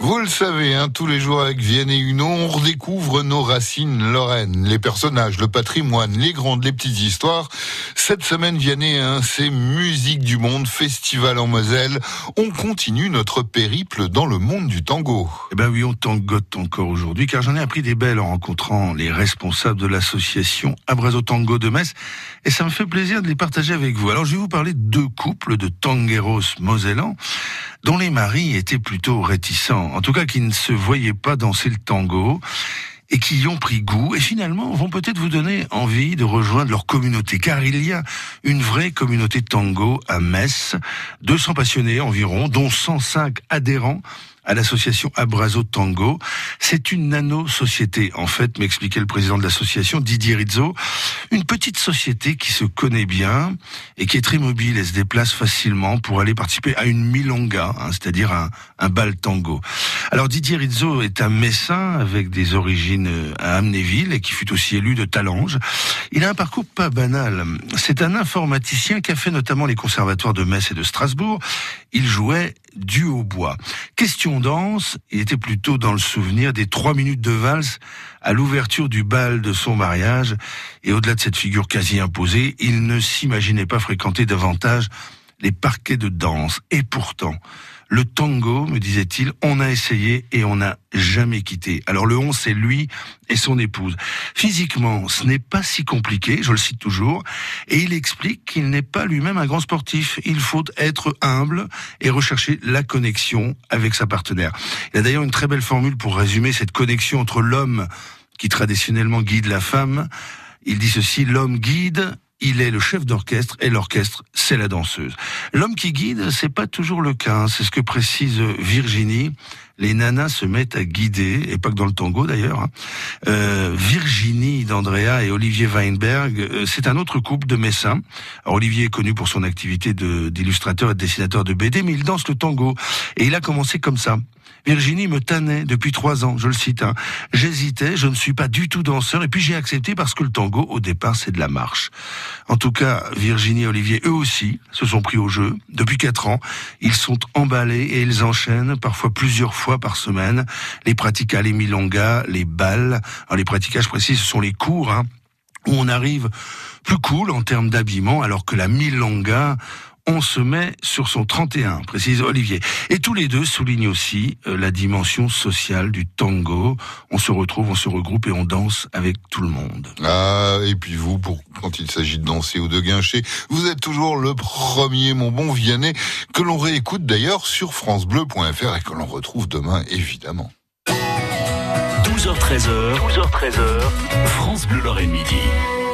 Vous le savez, hein, tous les jours avec Vienne et Uno, on redécouvre nos racines lorraines, les personnages, le patrimoine, les grandes, les petites histoires. Cette semaine, Vianney, hein, c'est Musique du Monde, Festival en Moselle. On continue notre périple dans le monde du tango. Eh ben oui, on tangote encore aujourd'hui, car j'en ai appris des belles en rencontrant les responsables de l'association Abrazo Tango de Metz, et ça me fait plaisir de les partager avec vous. Alors je vais vous parler de deux couples de tangueros mosellans dont les maris étaient plutôt réticents, en tout cas qui ne se voyaient pas danser le tango et qui y ont pris goût et finalement vont peut-être vous donner envie de rejoindre leur communauté car il y a une vraie communauté tango à Metz, 200 passionnés environ dont 105 adhérents à l'association Abrazo Tango. C'est une nano-société, en fait, m'expliquait le président de l'association, Didier Rizzo. Une petite société qui se connaît bien et qui est très mobile et se déplace facilement pour aller participer à une milonga, hein, c'est-à-dire un, un bal tango. Alors Didier Rizzo est un messin avec des origines à Amnéville et qui fut aussi élu de Talange. Il a un parcours pas banal. C'est un informaticien qui a fait notamment les conservatoires de Metz et de Strasbourg. Il jouait du hautbois. Question danse, il était plutôt dans le souvenir des trois minutes de valse à l'ouverture du bal de son mariage. Et au-delà de cette figure quasi imposée, il ne s'imaginait pas fréquenter davantage les parquets de danse. Et pourtant, le tango, me disait-il, on a essayé et on n'a jamais quitté. Alors le on, c'est lui et son épouse. Physiquement, ce n'est pas si compliqué, je le cite toujours, et il explique qu'il n'est pas lui-même un grand sportif. Il faut être humble et rechercher la connexion avec sa partenaire. Il a d'ailleurs une très belle formule pour résumer cette connexion entre l'homme qui traditionnellement guide la femme. Il dit ceci, l'homme guide il est le chef d'orchestre et l'orchestre, c'est la danseuse. L'homme qui guide, c'est pas toujours le cas. Hein. C'est ce que précise Virginie. Les nanas se mettent à guider, et pas que dans le tango d'ailleurs. Hein. Euh, Virginie d'Andrea et Olivier Weinberg, euh, c'est un autre couple de messins. Olivier est connu pour son activité d'illustrateur et de dessinateur de BD, mais il danse le tango. Et il a commencé comme ça. Virginie me tannait depuis trois ans, je le cite. Hein. J'hésitais, je ne suis pas du tout danseur, et puis j'ai accepté parce que le tango, au départ, c'est de la marche. En tout cas, Virginie et Olivier, eux aussi, se sont pris au jeu. Depuis quatre ans, ils sont emballés et ils enchaînent parfois plusieurs fois par semaine les praticas, les milongas, les balles. Alors les praticas, je précise, ce sont les cours hein, où on arrive plus cool en termes d'habillement, alors que la milonga, on se met sur son 31, précise Olivier. Et tous les deux soulignent aussi euh, la dimension sociale du tango. On se retrouve, on se regroupe et on danse avec tout le monde. Ah, et puis vous, pour, quand il s'agit de danser ou de guincher, vous êtes toujours le premier, mon bon Vianney, que l'on réécoute d'ailleurs sur francebleu.fr et que l'on retrouve demain, évidemment. 12h13h, 12h13h, France Bleu Lorraine Midi.